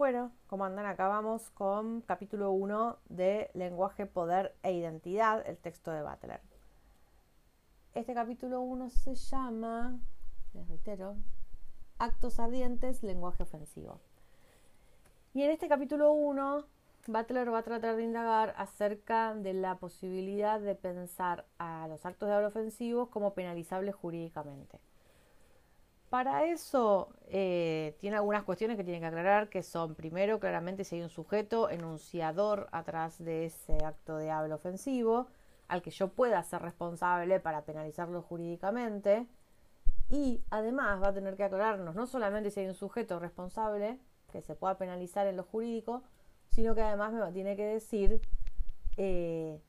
Bueno, como andan acá vamos con capítulo 1 de Lenguaje, Poder e Identidad, el texto de Butler. Este capítulo 1 se llama, les reitero, Actos Ardientes, Lenguaje Ofensivo. Y en este capítulo 1, Butler va a tratar de indagar acerca de la posibilidad de pensar a los actos de habla ofensivos como penalizables jurídicamente. Para eso eh, tiene algunas cuestiones que tiene que aclarar, que son, primero, claramente si hay un sujeto enunciador atrás de ese acto de habla ofensivo, al que yo pueda ser responsable para penalizarlo jurídicamente. Y además va a tener que aclararnos no solamente si hay un sujeto responsable que se pueda penalizar en lo jurídico, sino que además me tiene que decir eh,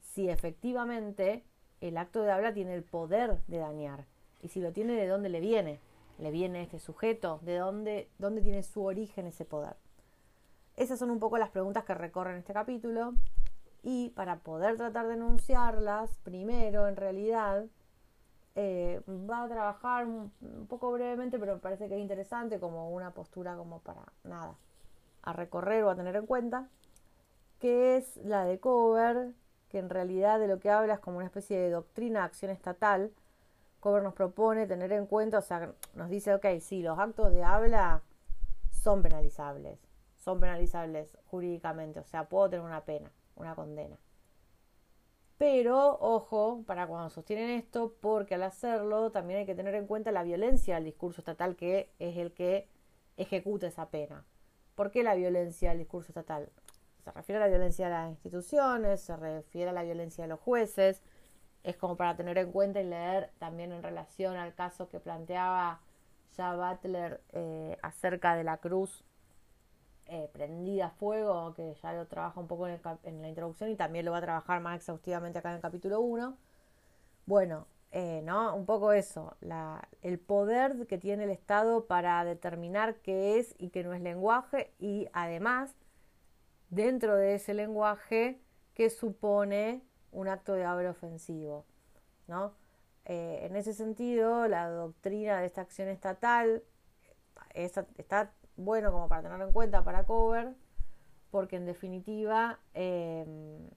si efectivamente el acto de habla tiene el poder de dañar y si lo tiene, ¿de dónde le viene? ¿Le viene este sujeto? ¿De dónde, dónde tiene su origen ese poder? Esas son un poco las preguntas que recorren este capítulo. Y para poder tratar de enunciarlas, primero, en realidad, eh, va a trabajar un, poco brevemente, pero me parece que es interesante, como una postura como para nada, a recorrer o a tener en cuenta, que es la de Cover, que en realidad de lo que habla es como una especie de doctrina acción estatal, Cover nos propone tener en cuenta, o sea, nos dice, ok, sí, los actos de habla son penalizables, son penalizables jurídicamente, o sea, puedo tener una pena, una condena. Pero, ojo, para cuando sostienen esto, porque al hacerlo también hay que tener en cuenta la violencia del discurso estatal que es el que ejecuta esa pena. ¿Por qué la violencia del discurso estatal? Se refiere a la violencia de las instituciones, se refiere a la violencia de los jueces, es como para tener en cuenta y leer también en relación al caso que planteaba ya Butler eh, acerca de la cruz eh, prendida a fuego, que ya lo trabaja un poco en, la introducción y también lo va a trabajar más exhaustivamente acá en el capítulo 1. Bueno, eh, ¿no? Un poco eso, la, el poder que tiene el Estado para determinar qué es y qué no es lenguaje y además, dentro de ese lenguaje, qué supone un acto de habla ofensivo. ¿no? Eh, en ese sentido, la doctrina de esta acción estatal está bueno como para tenerlo en cuenta para Cover, porque en definitiva em,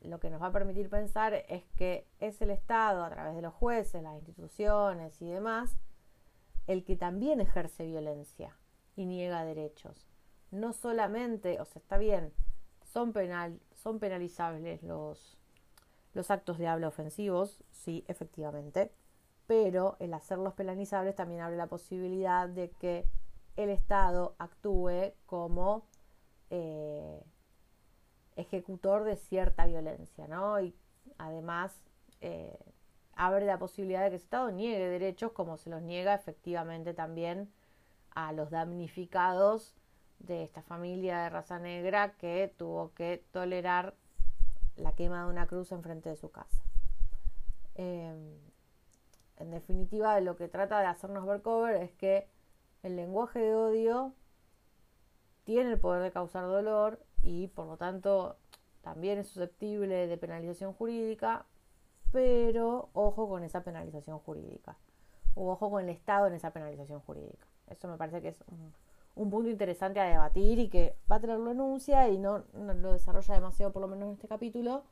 lo que nos va a permitir pensar es que es el Estado, a través de los jueces, las instituciones y demás, el que también ejerce violencia y niega derechos. No solamente, o sea, está bien, son, penal, son penalizables los, los actos de habla ofensivos, sí, efectivamente, pero el hacerlos penalizables también abre la posibilidad de que el Estado actúe como eh, ejecutor de cierta violencia, ¿no? Y además eh, abre la posibilidad de que el Estado niegue derechos como se los niega efectivamente también a los damnificados de esta familia de raza negra que tuvo que tolerar la quema de una cruz enfrente de su casa. Em, en definitiva, lo que trata de hacernos ver cover es que el lenguaje de odio tiene el poder de causar dolor y por lo tanto también es susceptible de penalización jurídica, pero ojo con esa penalización jurídica, o ojo con el Estado en esa penalización jurídica. Eso me parece que es un, un punto interesante a debatir y que a lo enuncia y no, lo desarrolla demasiado, por lo menos en este capítulo,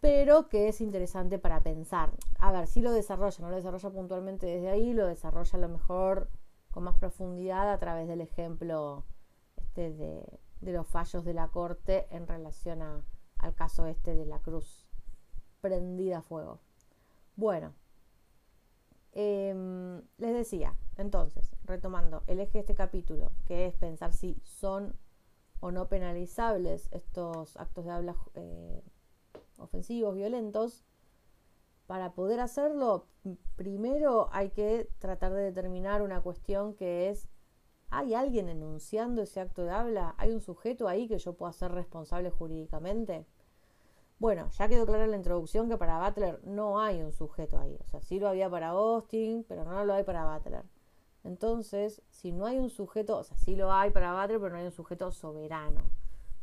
pero que es interesante para pensar. A ver, si lo desarrolla, no lo desarrolla puntualmente desde ahí, lo desarrolla a lo mejor con más profundidad a través del ejemplo este de, los fallos de la corte en relación al caso este de la cruz prendida a fuego. Bueno, Em, les decía, entonces, retomando el eje de este capítulo, que es pensar si son o no penalizables estos actos de habla eh, ofensivos, violentos, para poder hacerlo, primero hay que tratar de determinar una cuestión que es, ¿hay alguien enunciando ese acto de habla? ¿Hay un sujeto ahí que yo pueda ser responsable jurídicamente? Bueno, ya quedó clara la introducción que para Butler no hay un sujeto ahí. O sea, sí lo había para Austin, pero no lo hay para Butler. Entonces, si no hay un sujeto, o sea, sí lo hay para Butler, pero no hay un sujeto soberano.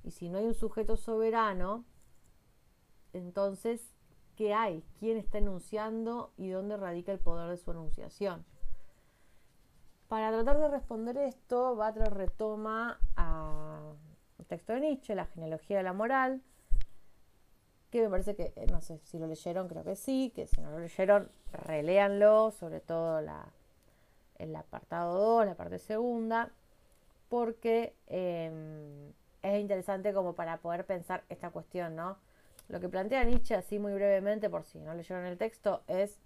Y si no hay un sujeto soberano, entonces, ¿qué hay? ¿Quién está enunciando y dónde radica el poder de su enunciación? para tratar de responder esto, Butler retoma a texto de Nietzsche, La genealogía de la moral, que me parece que, eh, no sé si lo leyeron, creo que sí, que si no lo leyeron, reléanlo, sobre todo la, el apartado 2, la parte segunda, porque em, es interesante como para poder pensar esta cuestión, ¿no? Lo que plantea Nietzsche, así muy brevemente, por si no leyeron el texto, es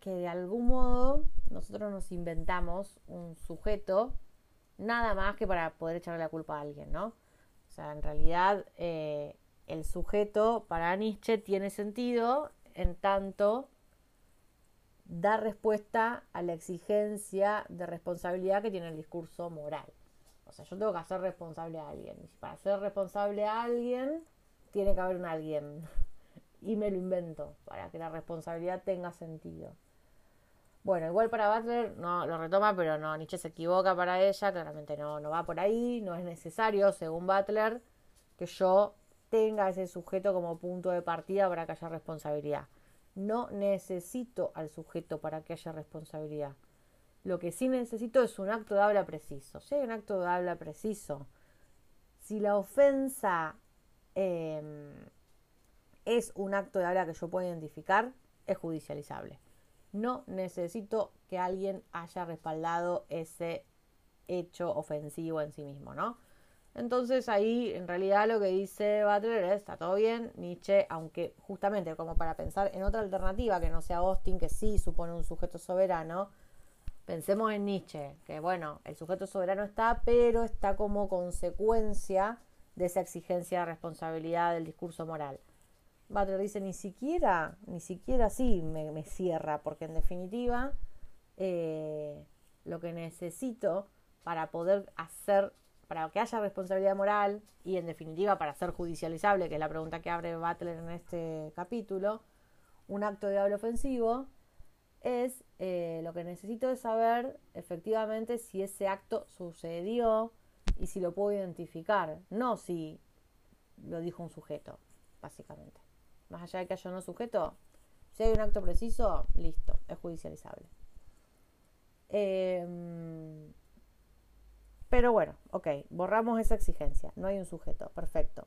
que de algún modo nosotros nos inventamos un sujeto nada más que para poder echarle la culpa a alguien, ¿no? O sea, en realidad eh, el sujeto para Nietzsche tiene sentido en tanto da respuesta a la exigencia de responsabilidad que tiene el discurso moral. O sea, yo tengo que hacer responsable a alguien. Y para ser responsable a alguien, tiene que haber un alguien. Y me lo invento para que la responsabilidad tenga sentido. Bueno, igual para Butler no lo retoma, pero no, Nietzsche se equivoca para ella, claramente no, no va por ahí, no es necesario, según Butler, que yo tenga ese sujeto como punto de partida para que haya responsabilidad. No necesito al sujeto para que haya responsabilidad. Lo que sí necesito es un acto de habla preciso. Si hay un acto de habla preciso, si la ofensa em, es un acto de habla que yo puedo identificar, es judicializable no necesito que alguien haya respaldado ese hecho ofensivo en sí mismo, ¿no? Entonces ahí en realidad lo que dice Butler es, está todo bien, Nietzsche, aunque justamente como para pensar en otra alternativa que no sea Austin, que sí supone un sujeto soberano, pensemos en Nietzsche, que bueno, el sujeto soberano está, pero está como consecuencia de esa exigencia de responsabilidad del discurso moral. Butler dice, ni siquiera, ni siquiera así me, cierra, porque en definitiva eh, lo que necesito para poder hacer, para que haya responsabilidad moral y en definitiva para ser judicializable, que es la pregunta que abre Butler en este capítulo, un acto de habla ofensivo, es eh, lo que necesito es saber efectivamente si ese acto sucedió y si lo puedo identificar, no si lo dijo un sujeto, básicamente más allá de que haya no sujeto, si hay un acto preciso, listo, es judicializable. Em, pero bueno, ok, borramos esa exigencia, no hay un sujeto, perfecto.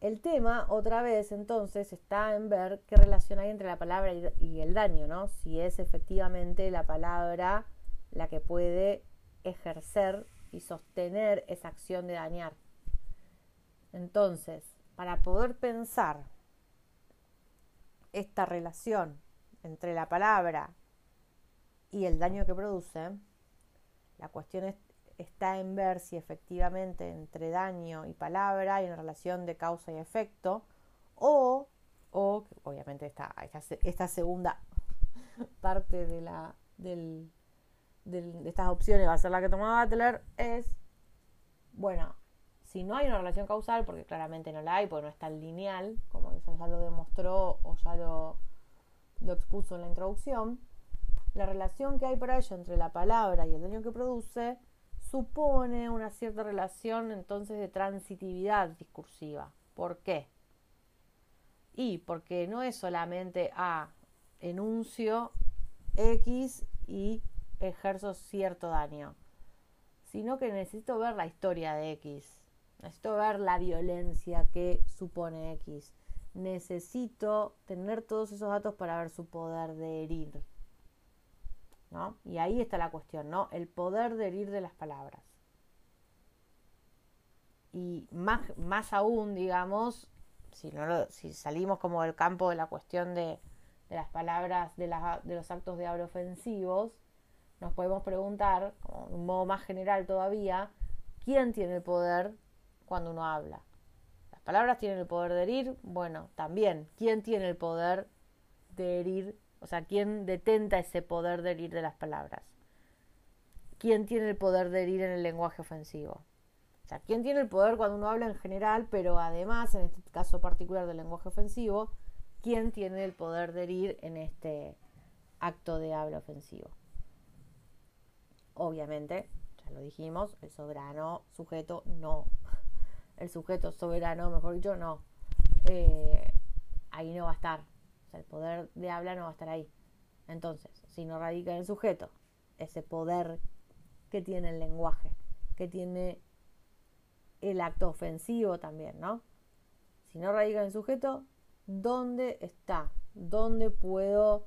El tema, otra vez, entonces, está en ver qué relación hay entre la palabra y el daño, ¿no? Si es efectivamente la palabra la que puede ejercer y sostener esa acción de dañar. Entonces, para poder pensar esta relación entre la palabra y el daño que produce, la cuestión está en ver si efectivamente entre daño y palabra hay una relación de causa y efecto, o, o obviamente esta, esta, segunda parte de, la, de estas opciones va a ser la que toma Butler, es, bueno, si no hay una relación causal, porque claramente no la hay, porque no es tan lineal, como ya lo demostró o ya lo, lo expuso en la introducción, la relación que hay para ello entre la palabra y el daño que produce supone una cierta relación entonces de transitividad discursiva. ¿Por qué? Y porque no es solamente A, enuncio X y ejerzo cierto daño, sino que necesito ver la historia de X Necesito ver la violencia que supone X. Necesito tener todos esos datos para ver su poder de herir. Y ahí está la cuestión, ¿no? El poder de herir de las palabras. Y más, más aún, digamos, si, no si salimos como del campo de la cuestión de, de las palabras, de, de los actos de habla ofensivos, nos podemos preguntar, como de un modo más general todavía, ¿quién tiene el poder cuando uno habla. Las palabras tienen el poder de herir, bueno, también, ¿quién tiene el poder de herir? O sea, ¿quién detenta ese poder de herir de las palabras? ¿Quién tiene el poder de herir en el lenguaje ofensivo? O sea, ¿quién tiene el poder cuando uno habla en general, pero además, en este caso particular del lenguaje ofensivo, quién tiene el poder de herir en este acto de habla ofensivo? Obviamente, ya lo dijimos, el soberano sujeto no el sujeto soberano, mejor dicho, no. Eh, ahí no va a estar. El poder de habla no va a estar ahí. Entonces, si no radica en el sujeto, ese poder que tiene el lenguaje, que tiene el acto ofensivo también, ¿no? Si no radica en el sujeto, ¿dónde está? ¿Dónde puedo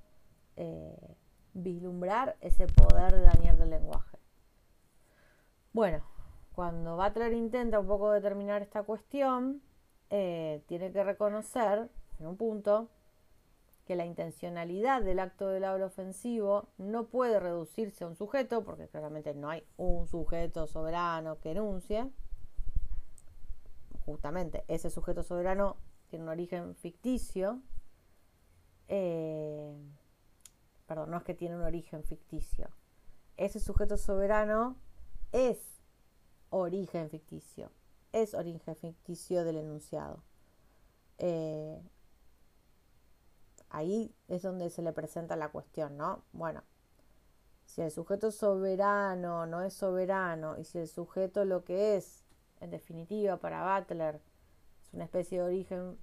eh, vislumbrar ese poder de Daniel del lenguaje? Bueno, cuando Butler intenta un poco determinar esta cuestión, eh, tiene que reconocer, en un punto, que la intencionalidad del acto del habla ofensivo no puede reducirse a un sujeto, porque claramente no hay un sujeto soberano que enuncie. Justamente ese sujeto soberano tiene un origen ficticio. Eh, perdón, no es que tiene un origen ficticio. Ese sujeto soberano es origen ficticio. Es origen ficticio del enunciado. Eh, ahí es donde se le presenta la cuestión, ¿no? Bueno, si el sujeto soberano no es soberano y si el sujeto lo que es, en definitiva, para Butler, es una especie de origen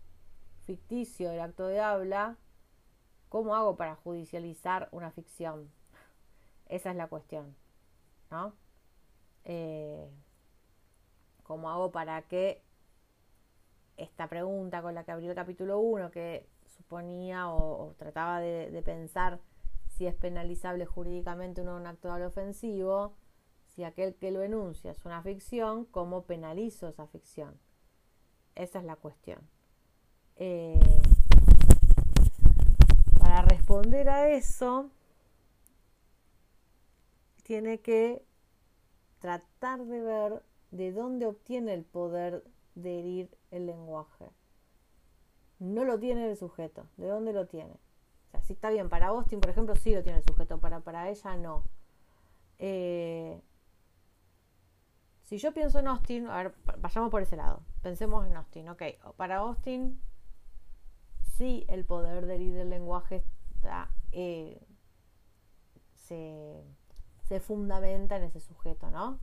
ficticio del acto de habla, ¿cómo hago para judicializar una ficción? Esa es la cuestión, ¿no? Eh, ¿Cómo hago para que esta pregunta con la que abrió el capítulo 1, que suponía o, trataba de, pensar si es penalizable jurídicamente uno un acto ofensivo, si aquel que lo enuncia es una ficción, ¿cómo penalizo esa ficción? Esa es la cuestión. Eh, para responder a eso, tiene que tratar de ver de dónde obtiene el poder de herir el lenguaje no lo tiene el sujeto. ¿De dónde lo tiene? O sea, si está bien, para Austin, por ejemplo, sí lo tiene el sujeto, para, para ella no. Eh, si yo pienso en Austin, a ver, vayamos por ese lado. Pensemos en Austin, ok. Para Austin, sí el poder del del lenguaje está, eh, se, se fundamenta en ese sujeto, ¿no?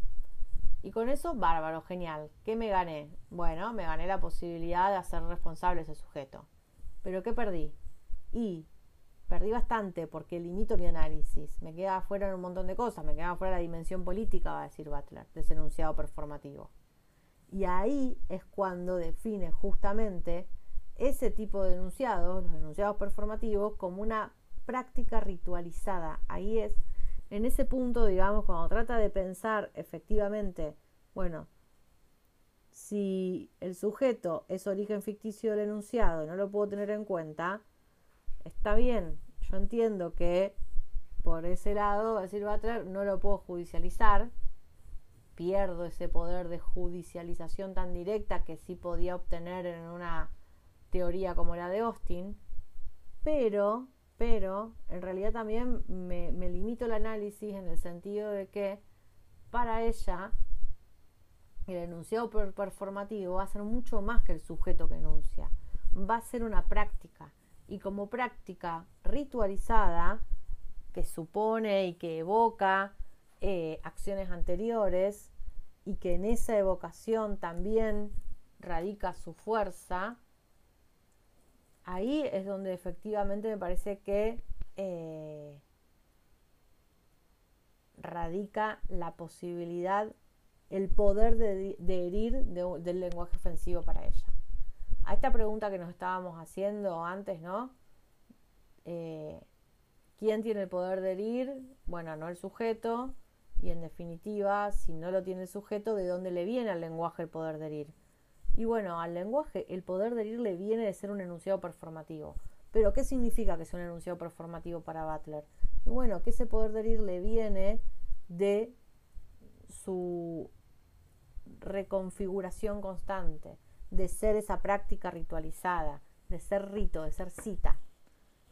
Y con eso, bárbaro, genial. ¿Qué me gané? Bueno, me gané la posibilidad de hacer responsable ese sujeto. ¿Pero qué perdí? Y perdí bastante porque limito mi análisis. Me queda afuera en un montón de cosas. Me queda afuera la dimensión política, va a decir Butler, de ese enunciado performativo. Y ahí es cuando define justamente ese tipo de enunciados, los enunciados performativos, como una práctica ritualizada. Ahí es en ese punto, digamos, cuando trata de pensar efectivamente, bueno, si el sujeto es origen ficticio del enunciado y no lo puedo tener en cuenta, está bien, yo entiendo que por ese lado, va a decir Butler, no lo puedo judicializar, pierdo ese poder de judicialización tan directa que sí podía obtener en una teoría como la de Austin, pero pero en realidad también me, limito el análisis en el sentido de que para ella el enunciado performativo va a ser mucho más que el sujeto que enuncia, va a ser una práctica. Y como práctica ritualizada que supone y que evoca eh, acciones anteriores y que en esa evocación también radica su fuerza, ahí es donde efectivamente me parece que eh, radica la posibilidad, el poder de, herir del lenguaje ofensivo para ella. A esta pregunta que nos estábamos haciendo antes, ¿no? Eh, ¿Quién tiene el poder de herir? Bueno, no el sujeto. Y en definitiva, si no lo tiene el sujeto, ¿de dónde le viene al lenguaje el poder de herir? Y bueno, al lenguaje el poder de le viene de ser un enunciado performativo. Pero ¿qué significa que sea un enunciado performativo para Butler? Y bueno, que ese poder de le viene de su reconfiguración constante, de ser esa práctica ritualizada, de ser rito, de ser cita.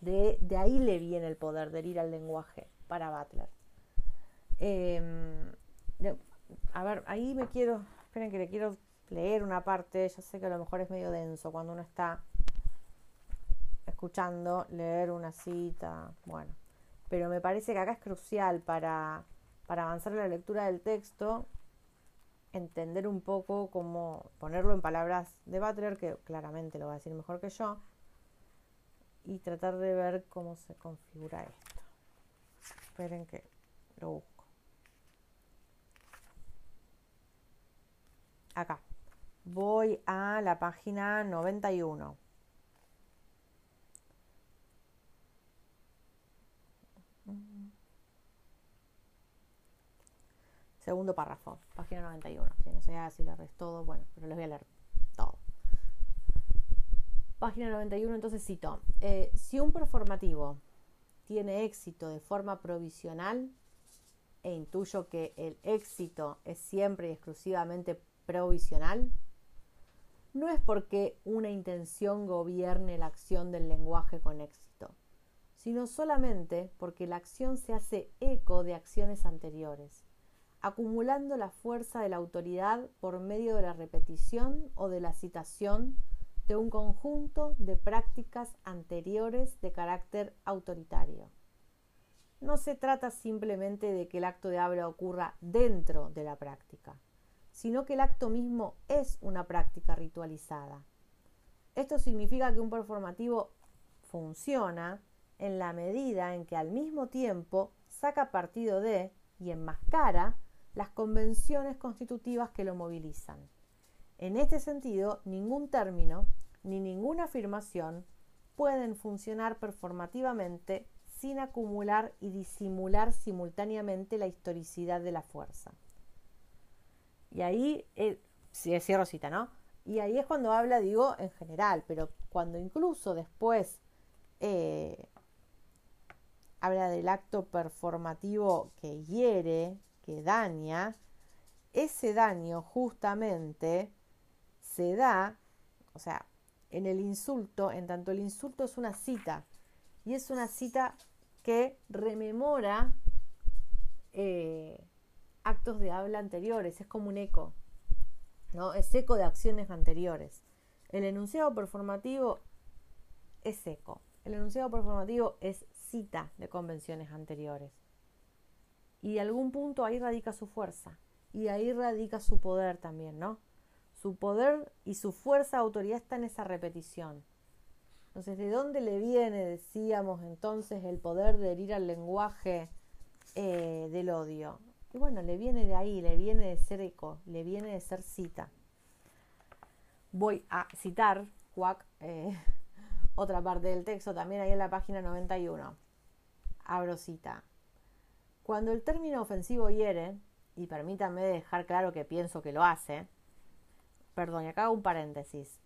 De, de ahí le viene el poder de ir al lenguaje para Butler. Em, a ver, ahí me quiero, esperen que le quiero leer una parte, ya sé que a lo mejor es medio denso cuando uno está escuchando, leer una cita, bueno, pero me parece que acá es crucial para, para avanzar en la lectura del texto, entender un poco cómo ponerlo en palabras de Butler, que claramente lo va a decir mejor que yo, y tratar de ver cómo se configura esto. Esperen que lo busco. Acá. Voy a la página 91. Segundo párrafo, página 91. Si no sé si lo res todo, bueno, pero les voy a leer todo. Página 91, entonces cito. Eh, si un performativo tiene éxito de forma provisional, e intuyo que el éxito es siempre y exclusivamente provisional, no es porque una intención gobierne la acción del lenguaje con éxito, sino solamente porque la acción se hace eco de acciones anteriores acumulando la fuerza de la autoridad por medio de la repetición o de la citación de un conjunto de prácticas anteriores de carácter autoritario. No se trata simplemente de que el acto de habla ocurra dentro de la práctica, sino que el acto mismo es una práctica ritualizada. Esto significa que un performativo funciona en la medida en que al mismo tiempo saca partido de y enmascara las convenciones constitutivas que lo movilizan. En este sentido, ningún término ni ninguna afirmación pueden funcionar performativamente sin acumular y disimular simultáneamente la historicidad de la fuerza. Y ahí, eh, cierro ¿no? Y ahí es cuando habla, digo, en general, pero cuando incluso después eh, habla del acto performativo que hiere, daña, ese daño justamente se da, o sea, en el insulto, en tanto el insulto es una cita, y es una cita que rememora eh, actos de habla anteriores, es como un eco, ¿no? Es eco de acciones anteriores. El enunciado performativo es eco. El enunciado performativo es cita de convenciones anteriores. Y algún punto ahí radica su fuerza. Y ahí radica su poder también, ¿no? Su poder y su fuerza de autoridad está en esa repetición. Entonces, ¿de dónde le viene, decíamos entonces, el poder de herir al lenguaje eh, del odio? Y bueno, le viene de ahí, le viene de ser eco, le viene de ser cita. Voy a citar, eh, otra parte del texto, también ahí en la página 91. Abro cita. Cuando el término ofensivo hiere, y permítanme dejar claro que pienso que lo hace, perdón, y acá hago un paréntesis.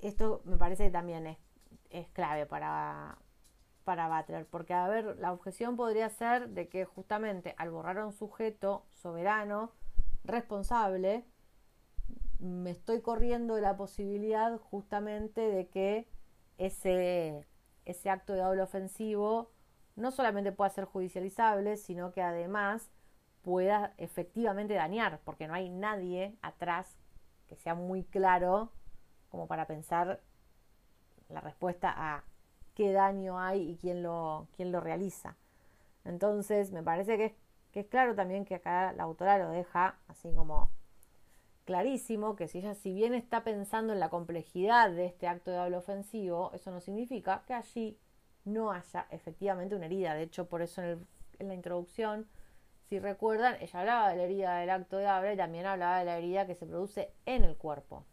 Esto me parece que también es, es clave para, para Butler, porque a ver, la objeción podría ser de que justamente al borrar a un sujeto soberano, responsable, me estoy corriendo la posibilidad justamente de que ese, ese acto de doble ofensivo no solamente pueda ser judicializable, sino que además pueda efectivamente dañar, porque no hay nadie atrás que sea muy claro como para pensar la respuesta a qué daño hay y quién lo, quién lo realiza. Entonces, me parece que es, que es claro también que acá la autora lo deja así como clarísimo, que si ella si bien está pensando en la complejidad de este acto de habla ofensivo, eso no significa que allí no haya efectivamente una herida. De hecho, por eso en, la introducción, si recuerdan, ella hablaba de la herida del acto de habla y también hablaba de la herida que se produce en el cuerpo.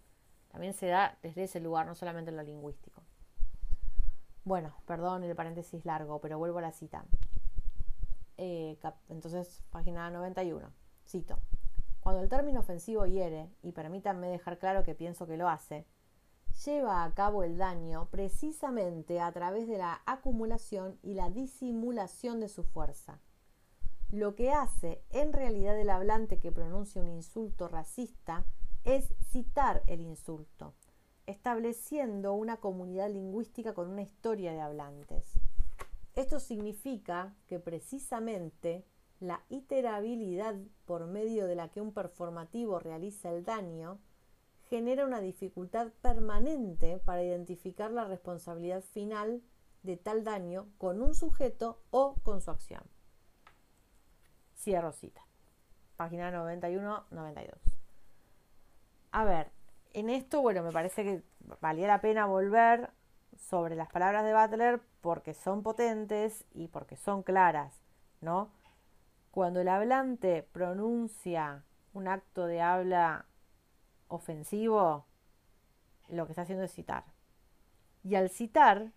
También se da desde ese lugar, no solamente en lo lingüístico. Bueno, perdón el paréntesis largo, pero vuelvo a la cita. Eh, entonces, página 91. Cito. Cuando el término ofensivo hiere, y permítanme dejar claro que pienso que lo hace, lleva a cabo el daño precisamente a través de la acumulación y la disimulación de su fuerza. Lo que hace en realidad el hablante que pronuncia un insulto racista es citar el insulto, estableciendo una comunidad lingüística con una historia de hablantes. Esto significa que precisamente la iterabilidad por medio de la que un performativo realiza el daño genera una dificultad permanente para identificar la responsabilidad final de tal daño con un sujeto o con su acción. Cierro cita. Página 91-92. A ver, en esto, bueno, me parece que valía la pena volver sobre las palabras de Butler porque son potentes y porque son claras. ¿no? Cuando el hablante pronuncia un acto de habla ofensivo, lo que está haciendo es citar. Y al citar,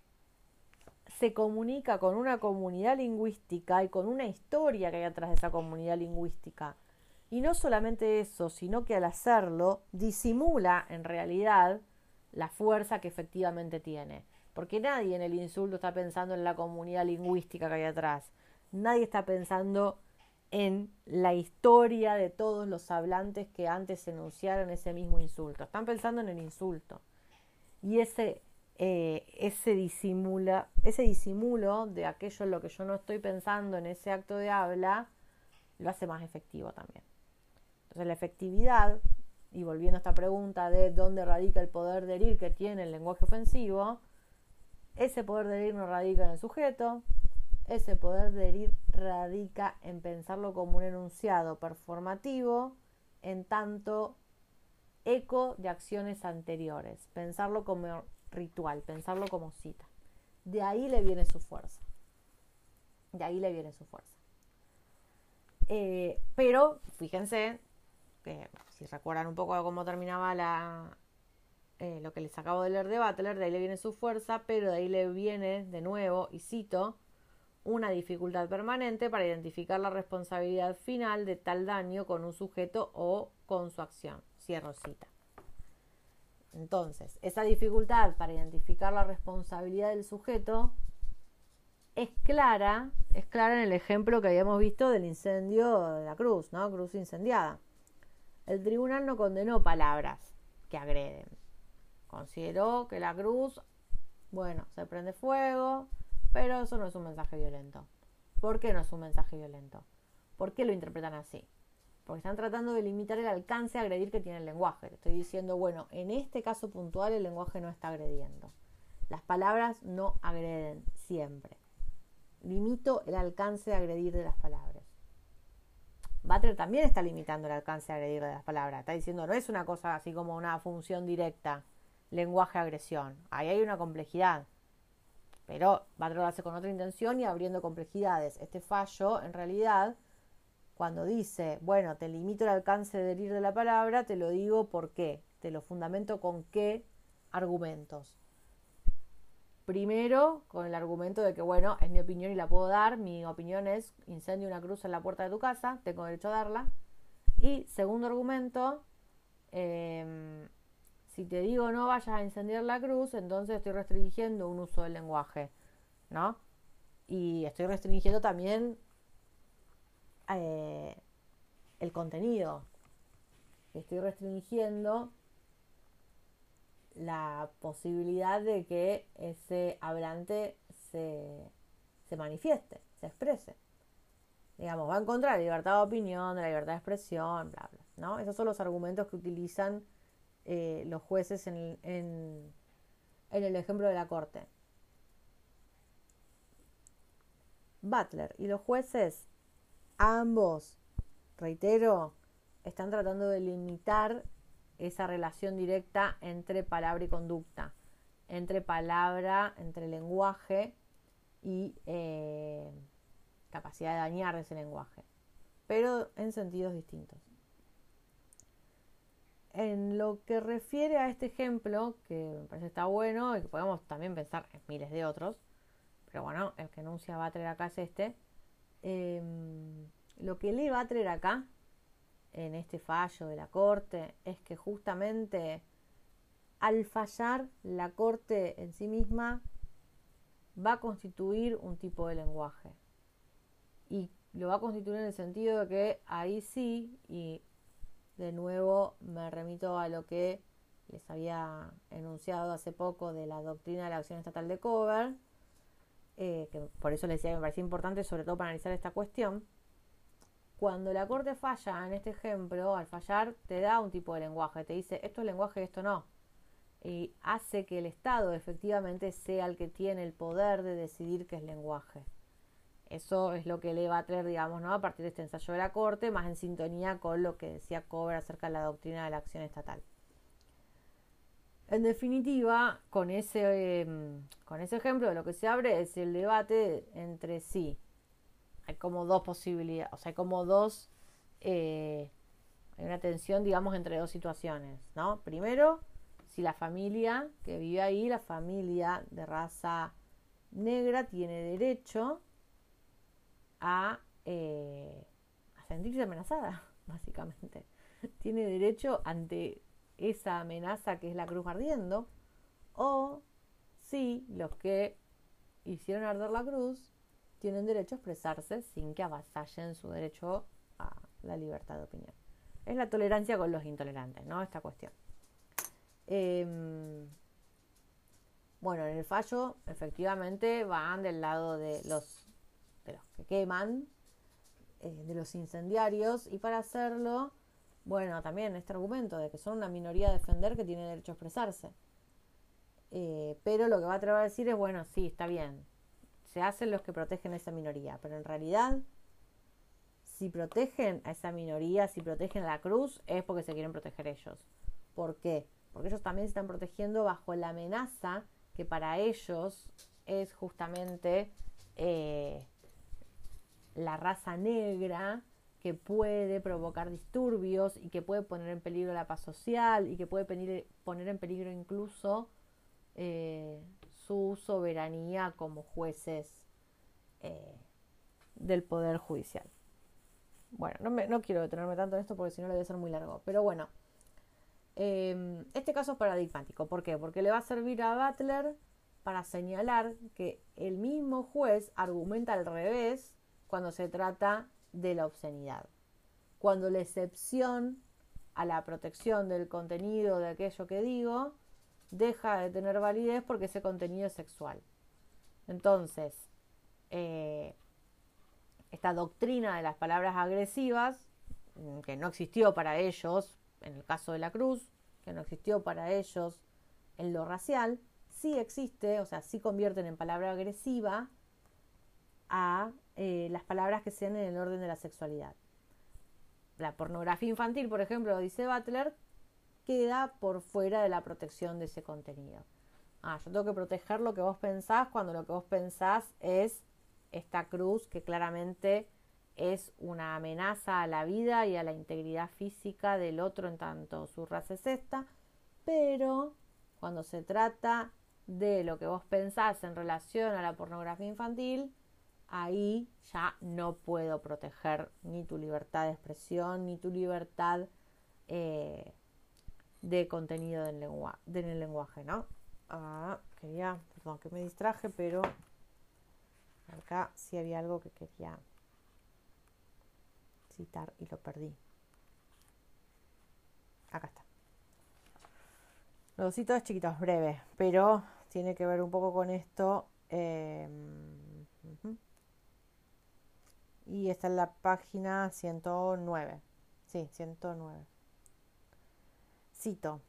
se comunica con una comunidad lingüística y con una historia que hay atrás de esa comunidad lingüística. Y no solamente eso, sino que al hacerlo disimula en realidad la fuerza que efectivamente tiene. Porque nadie en el insulto está pensando en la comunidad lingüística que hay atrás. Nadie está pensando en la historia de todos los hablantes que antes enunciaron ese mismo insulto. Están pensando en el insulto. Y ese, eh, ese, disimula, ese disimulo de aquello en lo que yo no estoy pensando en ese acto de habla lo hace más efectivo también. Entonces la efectividad, y volviendo a esta pregunta de dónde radica el poder de herir que tiene el lenguaje ofensivo, ese poder de herir no radica en el sujeto, ese poder de herir radica en pensarlo como un enunciado performativo, en tanto eco de acciones anteriores, pensarlo como ritual, pensarlo como cita. De ahí le viene su fuerza. De ahí le viene su fuerza. Eh, pero fíjense si recuerdan un poco cómo terminaba la, eh, lo que les acabo de leer de Butler, de ahí le viene su fuerza, pero de ahí le viene de nuevo, y cito, una dificultad permanente para identificar la responsabilidad final de tal daño con un sujeto o con su acción. Cierro cita. Entonces, esa dificultad para identificar la responsabilidad del sujeto es clara, es clara en el ejemplo que habíamos visto del incendio de la cruz, ¿no? Cruz incendiada. El tribunal no condenó palabras que agreden. Consideró que la cruz, bueno, se prende fuego, pero eso no es un mensaje violento. ¿Por qué no es un mensaje violento? ¿Por qué lo interpretan así? Porque están tratando de limitar el alcance a agredir que tiene el lenguaje. Estoy diciendo, bueno, en este caso puntual el lenguaje no está agrediendo. Las palabras no agreden siempre. Limito el alcance de agredir de las palabras. Butler también está limitando el alcance de agredir de las palabras. Está diciendo, no es una cosa así como una función directa, lenguaje-agresión. Ahí hay una complejidad. Pero va a hace con otra intención y abriendo complejidades. Este fallo, en realidad, cuando dice, bueno, te limito el alcance de herir de la palabra, te lo digo por qué, te lo fundamento con qué argumentos. Primero, con el argumento de que, bueno, es mi opinión y la puedo dar. Mi opinión es incendio una cruz en la puerta de tu casa, tengo derecho a darla. Y segundo argumento, eh, si te digo no vayas a incendiar la cruz, entonces estoy restringiendo un uso del lenguaje, ¿no? Y estoy restringiendo también eh, el contenido. Estoy restringiendo la posibilidad de que ese hablante se, se manifieste, se exprese. Digamos, va en contra de la libertad de opinión, de la libertad de expresión, bla, bla. ¿no? Esos son los argumentos que utilizan eh, los jueces en, en, el ejemplo de la corte. Butler y los jueces, ambos, reitero, están tratando de limitar esa relación directa entre palabra y conducta, entre palabra, entre lenguaje y eh, capacidad de dañar ese lenguaje, pero en sentidos distintos. En lo que refiere a este ejemplo, que me parece está bueno y que podemos también pensar en miles de otros, pero bueno, el que enuncia Butler acá es este. Em, lo que lee Butler acá, en este fallo de la corte, es que justamente al fallar la corte en sí misma va a constituir un tipo de lenguaje. Y lo va a constituir en el sentido de que ahí sí, y de nuevo me remito a lo que les había enunciado hace poco de la doctrina de la acción estatal de cover, eh, que por eso les decía que me parecía importante, sobre todo para analizar esta cuestión. Cuando la corte falla, en este ejemplo, al fallar, te da un tipo de lenguaje, te dice esto es lenguaje, esto no. Y hace que el Estado efectivamente sea el que tiene el poder de decidir qué es lenguaje. Eso es lo que le va a traer, digamos, ¿no? a partir de este ensayo de la Corte, más en sintonía con lo que decía Cover acerca de la doctrina de la acción estatal. En definitiva, con ese, em, con ese ejemplo, lo que se abre es el debate entre si hay como dos posibilidades, o sea, hay como dos, eh, hay una tensión, digamos, entre dos situaciones, ¿no? Primero, si la familia que vive ahí, la familia de raza negra, tiene derecho a, eh, a sentirse amenazada, básicamente. Tiene derecho ante esa amenaza que es la cruz ardiendo, o si los que hicieron arder la cruz tienen derecho a expresarse sin que avasallen su derecho a la libertad de opinión. Es la tolerancia con los intolerantes, ¿no? Esta cuestión. Em, bueno, en el fallo efectivamente van del lado de los, de los que queman, eh, de los incendiarios, y para hacerlo, bueno, también este argumento de que son una minoría a defender que tiene derecho a expresarse. Eh, pero lo que va a atrever a decir es, bueno, sí, está bien, se hacen los que protegen a esa minoría, pero en realidad, si protegen a esa minoría, si protegen a la cruz, es porque se quieren proteger ellos. ¿Por qué? Porque ellos también se están protegiendo bajo la amenaza que para ellos es justamente eh, la raza negra que puede provocar disturbios y que puede poner en peligro la paz social y que puede poner en peligro incluso eh, su soberanía como jueces eh, del Poder Judicial. Bueno, no, me, no, quiero detenerme tanto en esto porque si no le voy a ser muy largo. Pero bueno, em, este caso es paradigmático. ¿Por qué? Porque le va a servir a Butler para señalar que el mismo juez argumenta al revés cuando se trata de la obscenidad. Cuando la excepción a la protección del contenido de aquello que digo deja de tener validez porque ese contenido es sexual. Entonces, eh, esta doctrina de las palabras agresivas, mm, que no existió para ellos en el caso de la cruz, que no existió para ellos en lo racial, sí existe, o sea, sí convierten en palabra agresiva a eh, las palabras que sean en el orden de la sexualidad. La pornografía infantil, por ejemplo, dice Butler, queda por fuera de la protección de ese contenido. Ah, yo tengo que proteger lo que vos pensás cuando lo que vos pensás es esta cruz que claramente es una amenaza a la vida y a la integridad física del otro en tanto su raza es esta, pero cuando se trata de lo que vos pensás en relación a la pornografía infantil, ahí ya no puedo proteger ni tu libertad de expresión, ni tu libertad eh, de contenido del, del lenguaje, ¿no? Ah, quería, perdón que me distraje, pero acá sí había algo que quería citar y lo perdí. Acá está. Lo cito es chiquito, es breve, pero tiene que ver un poco con esto. Em, y está en la página 109. Sí, 109. Cito,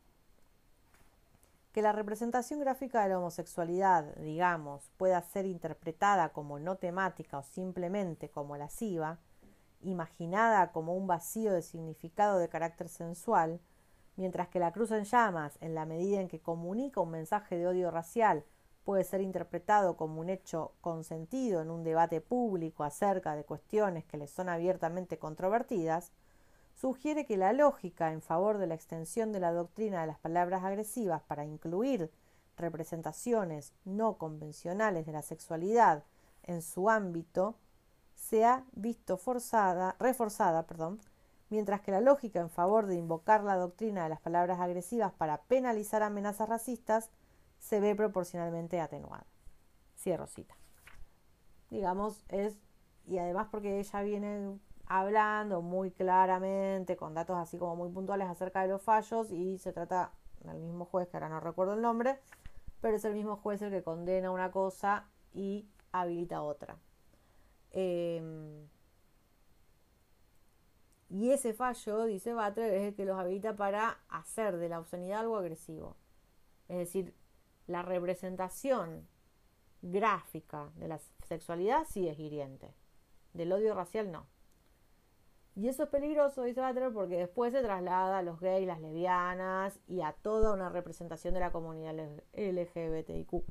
que la representación gráfica de la homosexualidad, digamos, pueda ser interpretada como no temática o simplemente como lasciva, imaginada como un vacío de significado de carácter sensual, mientras que la cruz en llamas, en la medida en que comunica un mensaje de odio racial, puede ser interpretado como un hecho consentido en un debate público acerca de cuestiones que le son abiertamente controvertidas, sugiere que la lógica en favor de la extensión de la doctrina de las palabras agresivas para incluir representaciones no convencionales de la sexualidad en su ámbito se ha visto forzada, reforzada, perdón, mientras que la lógica en favor de invocar la doctrina de las palabras agresivas para penalizar amenazas racistas se ve proporcionalmente atenuada. Cierro cita. Digamos, es, y además porque ella viene hablando muy claramente, con datos así como muy puntuales acerca de los fallos y se trata del mismo juez, que ahora no recuerdo el nombre, pero es el mismo juez el que condena una cosa y habilita otra. Em, y ese fallo, dice Butler, es el que los habilita para hacer de la obscenidad algo agresivo. Es decir, la representación gráfica de la sexualidad sí es hiriente. Del odio racial no. Y eso es peligroso, dice Butler, porque después se traslada a los gays, las lesbianas y a toda una representación de la comunidad LGBTIQ.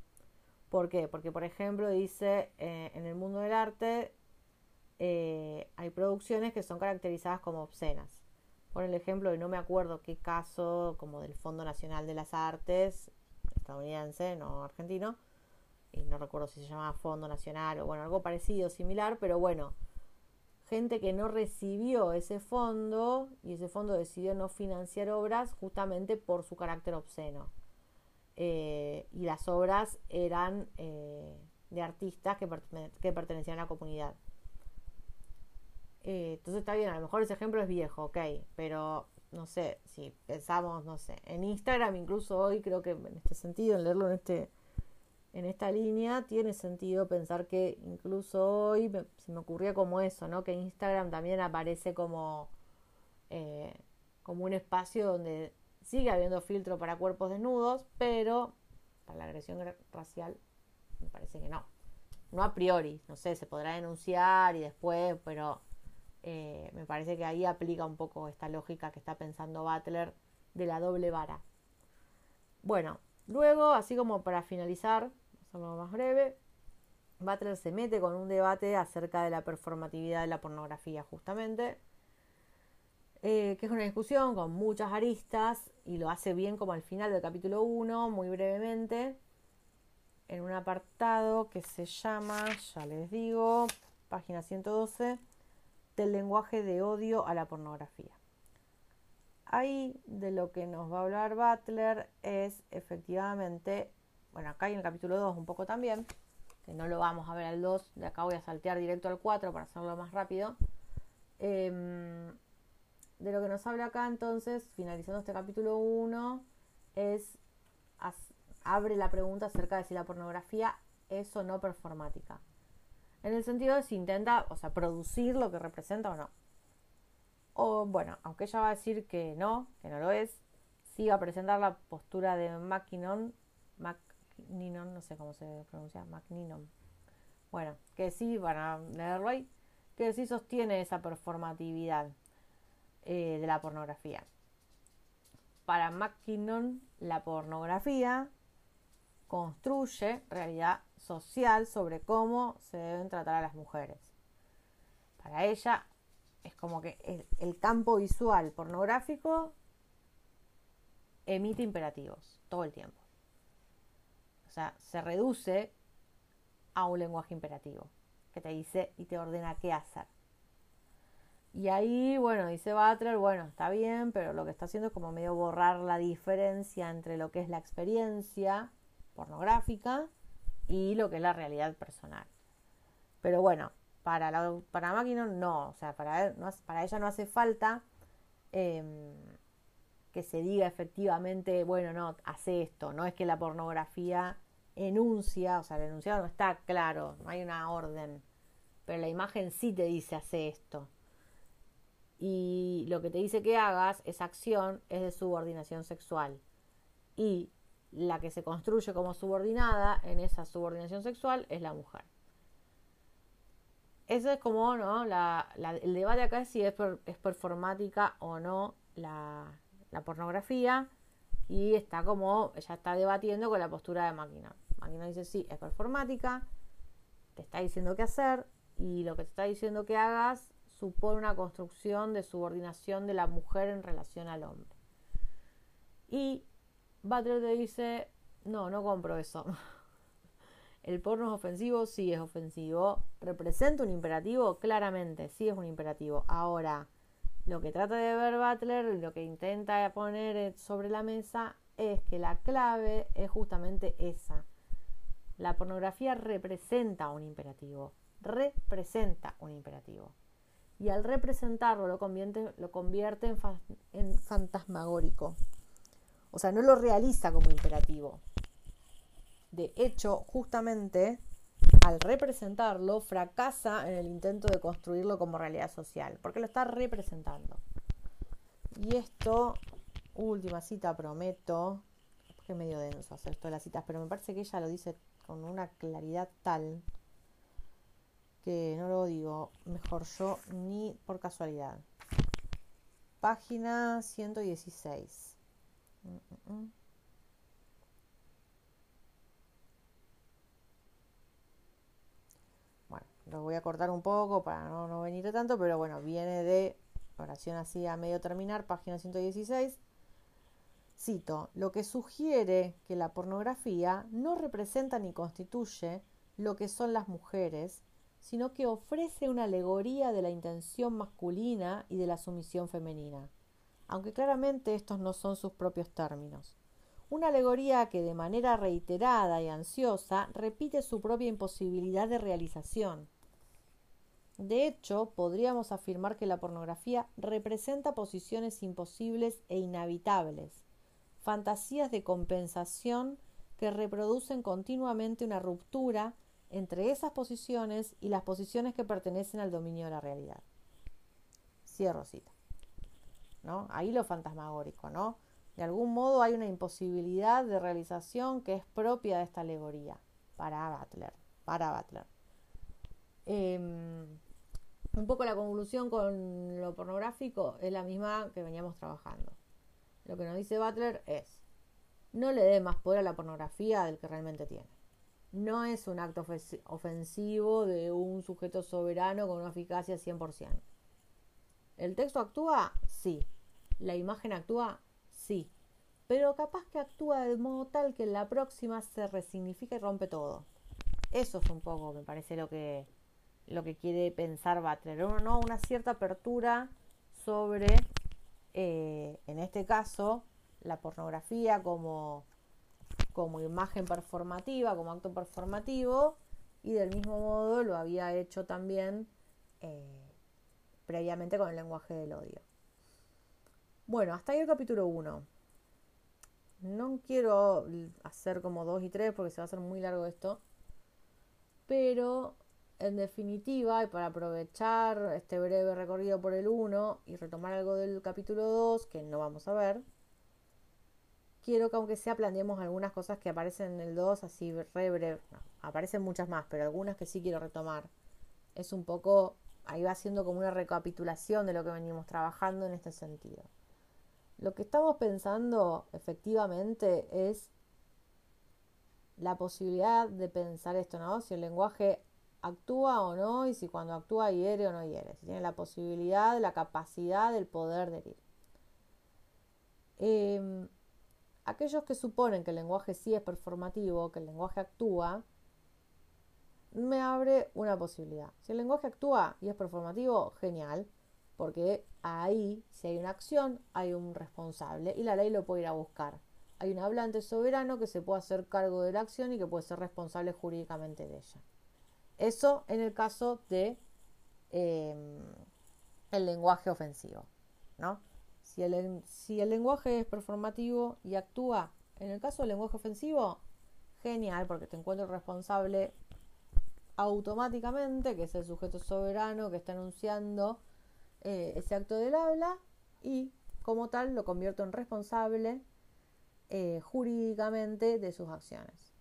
¿Por qué? Porque, por ejemplo, dice eh, en el mundo del arte, eh, hay producciones que son caracterizadas como obscenas. Por el ejemplo, y no me acuerdo qué caso, como del Fondo Nacional de las Artes, estadounidense, no argentino, y no recuerdo si se llamaba Fondo Nacional o bueno, algo parecido, similar, pero bueno, gente que no recibió ese fondo y ese fondo decidió no financiar obras justamente por su carácter obsceno. Eh, y las obras eran eh, de artistas que, pertenecían a la comunidad. Eh, entonces está bien, a lo mejor ese ejemplo es viejo, ok, pero no sé, si pensamos, no sé, en Instagram incluso hoy creo que en este sentido, en leerlo en este en esta línea tiene sentido pensar que incluso hoy se me ocurría como eso, ¿no? Que Instagram también aparece como, eh, como un espacio donde sigue habiendo filtro para cuerpos desnudos, pero para la agresión racial me parece que no. No a priori, no sé, se podrá denunciar y después, pero eh, me parece que ahí aplica un poco esta lógica que está pensando Butler de la doble vara. Bueno, luego, así como para finalizar, hacerlo más breve, Butler se mete con un debate acerca de la performatividad de la pornografía, justamente, eh, que es una discusión con muchas aristas y lo hace bien como al final del capítulo 1, muy brevemente, en un apartado que se llama, ya les digo, página 112, del lenguaje de odio a la pornografía. Ahí de lo que nos va a hablar Butler es efectivamente bueno, acá hay en el capítulo 2 un poco también, que no lo vamos a ver al 2, de acá voy a saltear directo al 4 para hacerlo más rápido. Em, de lo que nos habla acá entonces, finalizando este capítulo 1, es abre la pregunta acerca de si la pornografía es o no performática. En el sentido de si intenta, o sea, producir lo que representa o no. O bueno, aunque ella va a decir que no, que no lo es, sí va a presentar la postura de Mackinnon, Macninon, no sé cómo se pronuncia, Macninon. Bueno, que sí, para leerlo ahí, que sí sostiene esa performatividad eh, de la pornografía. Para Mackinnon, la pornografía construye realidad social sobre cómo se deben tratar a las mujeres. Para ella es como que el campo visual pornográfico emite imperativos todo el tiempo. O sea, se reduce a un lenguaje imperativo que te dice y te ordena qué hacer. Y ahí, bueno, dice Butler, bueno, está bien, pero lo que está haciendo es como medio borrar la diferencia entre lo que es la experiencia pornográfica y lo que es la realidad personal. Pero bueno, para la máquina no, o sea, para, para ella no hace falta em, que se diga efectivamente, bueno, no, hace esto, no es que la pornografía enuncia, o sea, el enunciado no está claro, no hay una orden, pero la imagen sí te dice hace esto. Y lo que te dice que hagas, esa acción, es de subordinación sexual. Y la que se construye como subordinada en esa subordinación sexual es la mujer. Eso es como, ¿no? el debate acá es si es, es performática o no la, la pornografía y está como, ella está debatiendo con la postura de máquina. Máquina dice, sí, es performática, te está diciendo qué hacer y lo que te está diciendo que hagas supone una construcción de subordinación de la mujer en relación al hombre. Y Butler te dice, no, no compro eso. El porno es ofensivo, sí es ofensivo. ¿Representa un imperativo? Claramente, sí es un imperativo. Ahora, lo que trata de ver Butler, lo que intenta poner sobre la mesa es que la clave es justamente esa. La pornografía representa un imperativo, representa un imperativo. Y al representarlo lo convierte, en, en fantasmagórico. O sea, no lo realiza como imperativo. De hecho, justamente al representarlo, fracasa en el intento de construirlo como realidad social, porque lo está representando. Y esto, última cita, prometo, que es medio denso hacer esto de las citas, pero me parece que ella lo dice con una claridad tal que no lo digo mejor yo ni por casualidad. Página 116. Lo voy a cortar un poco para no, no venir tanto, pero bueno, viene de oración así a medio terminar, página 116. Cito, lo que sugiere que la pornografía no representa ni constituye lo que son las mujeres, sino que ofrece una alegoría de la intención masculina y de la sumisión femenina, aunque claramente estos no son sus propios términos. Una alegoría que de manera reiterada y ansiosa repite su propia imposibilidad de realización. De hecho, podríamos afirmar que la pornografía representa posiciones imposibles e inhabitables, fantasías de compensación que reproducen continuamente una ruptura entre esas posiciones y las posiciones que pertenecen al dominio de la realidad. Cierro cita. ¿No? Ahí lo fantasmagórico, ¿no? De algún modo hay una imposibilidad de realización que es propia de esta alegoría para Butler. Para Butler. Em, un poco la conclusión con lo pornográfico es la misma que veníamos trabajando. Lo que nos dice Butler es, no le dé más poder a la pornografía del que realmente tiene no es un acto ofensivo de un sujeto soberano con una eficacia 100%. ¿El texto actúa? Sí. ¿La imagen actúa? Sí. Pero capaz que actúa de modo tal que en la próxima se resignifica y rompe todo. Eso es un poco, me parece, lo que, lo que quiere pensar Butler. ¿no? Una cierta apertura sobre, eh, en este caso, la pornografía como como imagen performativa, como acto performativo, y del mismo modo lo había hecho también eh, previamente con el lenguaje del odio. Bueno, hasta ahí el capítulo 1. No quiero hacer como 2 y 3 porque se va a hacer muy largo esto, pero en definitiva, y para aprovechar este breve recorrido por el 1 y retomar algo del capítulo 2, que no vamos a ver, quiero que aunque sea planteemos algunas cosas que aparecen en el 2 así re breve. aparecen muchas más, pero algunas que sí quiero retomar. Es un poco, ahí va siendo como una recapitulación de lo que venimos trabajando en este sentido. Lo que estamos pensando efectivamente es la posibilidad de pensar esto, ¿no? Si el lenguaje actúa o no y si cuando actúa hiere o no hiere, si tiene la posibilidad, la capacidad, el poder de herir. Eh, aquellos que suponen que el lenguaje sí es performativo, que el lenguaje actúa, me abre una posibilidad. Si el lenguaje actúa y es performativo, genial, porque ahí, si hay una acción, hay un responsable y la ley lo puede ir a buscar. Hay un hablante soberano que se puede hacer cargo de la acción y que puede ser responsable jurídicamente de ella. Eso en el caso de em, el lenguaje ofensivo, ¿no? Si el, lenguaje es performativo y actúa, en el caso del lenguaje ofensivo, genial, porque te encuentro responsable automáticamente, que es el sujeto soberano que está anunciando eh, ese acto del habla, y como tal lo convierto en responsable eh, jurídicamente de sus acciones.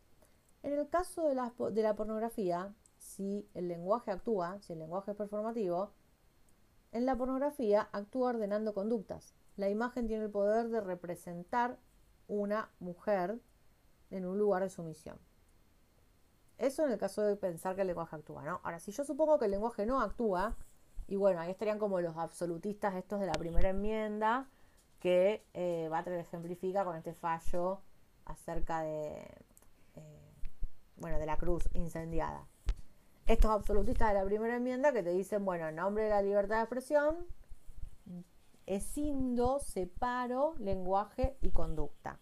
En el caso de la, de la pornografía, si el lenguaje actúa, si el lenguaje es performativo, en la pornografía actúa ordenando conductas la imagen tiene el poder de representar una mujer en un lugar de sumisión. Eso en el caso de pensar que el lenguaje actúa, ¿no? Ahora, si yo supongo que el lenguaje no actúa, y bueno, ahí estarían como los absolutistas estos de la primera enmienda, que eh, Butler ejemplifica con este fallo acerca de, eh, bueno, de la cruz incendiada. Estos absolutistas de la primera enmienda que te dicen, bueno, en nombre de la libertad de expresión, escindo, separo lenguaje y conducta.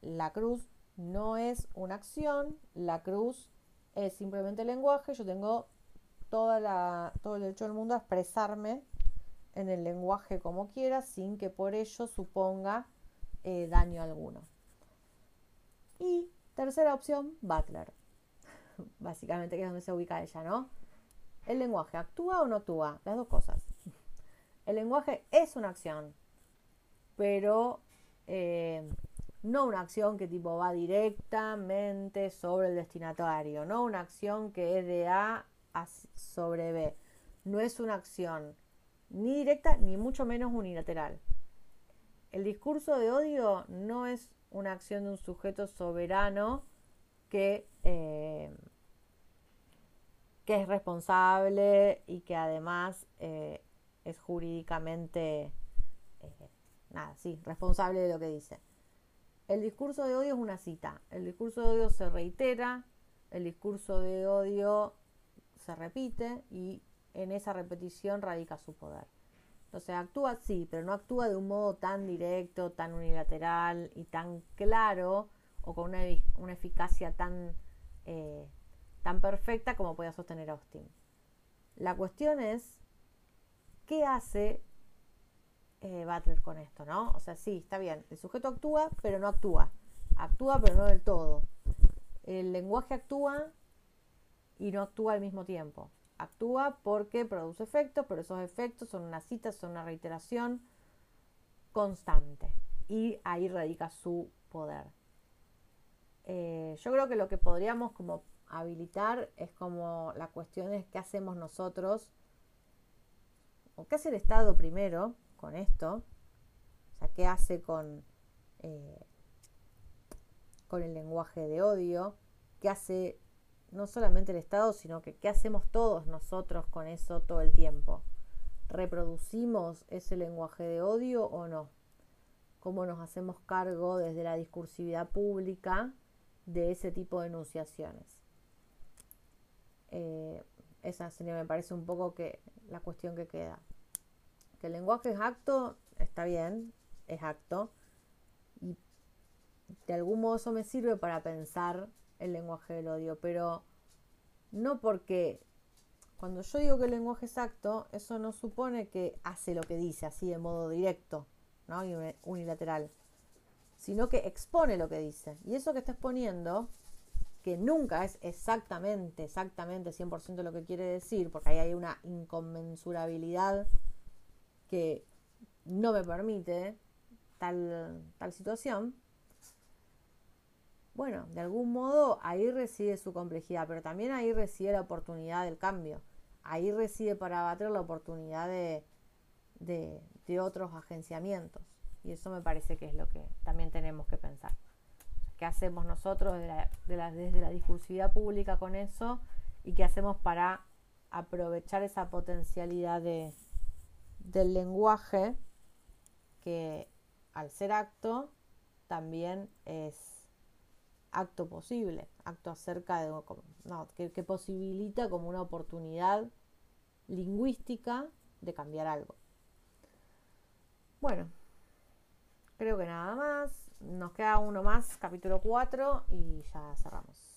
La cruz no es una acción, la cruz es simplemente lenguaje, yo tengo todo el derecho del mundo a expresarme en el lenguaje como quiera sin que por ello suponga eh, daño alguno. Y tercera opción, Butler. Básicamente que es donde se ubica ella, ¿no? ¿El lenguaje actúa o no actúa? Las dos cosas. El lenguaje es una acción, pero eh, no una acción que tipo va directamente sobre el destinatario, no una acción que es de A sobre B. No es una acción ni directa ni mucho menos unilateral. El discurso de odio no es una acción de un sujeto soberano que, eh, que es responsable y que además eh, es jurídicamente, eh, nada, sí, responsable de lo que dice. El discurso de odio es una cita. El discurso de odio se reitera, el discurso de odio se repite y en esa repetición radica su poder. Entonces actúa sí, pero no actúa de un modo tan directo, tan unilateral y tan claro o con una, eficacia tan, eh, tan perfecta como pueda sostener Austin. La cuestión es, ¿qué hace eh, Butler con esto? ¿no? O sea, sí, está bien, el sujeto actúa, pero no actúa. Actúa, pero no del todo. El lenguaje actúa y no actúa al mismo tiempo. Actúa porque produce efectos, pero esos efectos son una cita, son una reiteración constante. Y ahí radica su poder. Eh, yo creo que lo que podríamos como habilitar es como la cuestión es qué hacemos nosotros o qué hace el Estado primero con esto, o sea, qué hace con, eh, con el lenguaje de odio, qué hace no solamente el Estado, sino que qué hacemos todos nosotros con eso todo el tiempo. ¿Reproducimos ese lenguaje de odio o no? ¿Cómo nos hacemos cargo desde la discursividad pública de ese tipo de enunciaciones? Eh, esa sería, me parece un poco que la cuestión que queda. Que el lenguaje es acto, está bien, es acto. Y de algún modo eso me sirve para pensar el lenguaje del odio, pero no porque cuando yo digo que el lenguaje es acto, eso no supone que hace lo que dice así de modo directo ¿no? y unilateral, sino que expone lo que dice. Y eso que está exponiendo, que nunca es exactamente, exactamente 100% lo que quiere decir, porque ahí hay una inconmensurabilidad que no me permite tal, tal situación, bueno, de algún modo ahí reside su complejidad, pero también ahí reside la oportunidad del cambio. Ahí reside para Bater la oportunidad de, de, otros agenciamientos. Y eso me parece que es lo que también tenemos que pensar. ¿Qué hacemos nosotros de la, desde la discursividad pública con eso? ¿Y qué hacemos para aprovechar esa potencialidad de, del lenguaje que al ser acto también es acto posible, acto acerca de, no, que, que posibilita como una oportunidad lingüística de cambiar algo. Bueno, creo que nada más. Nos queda uno más, capítulo 4, y ya cerramos.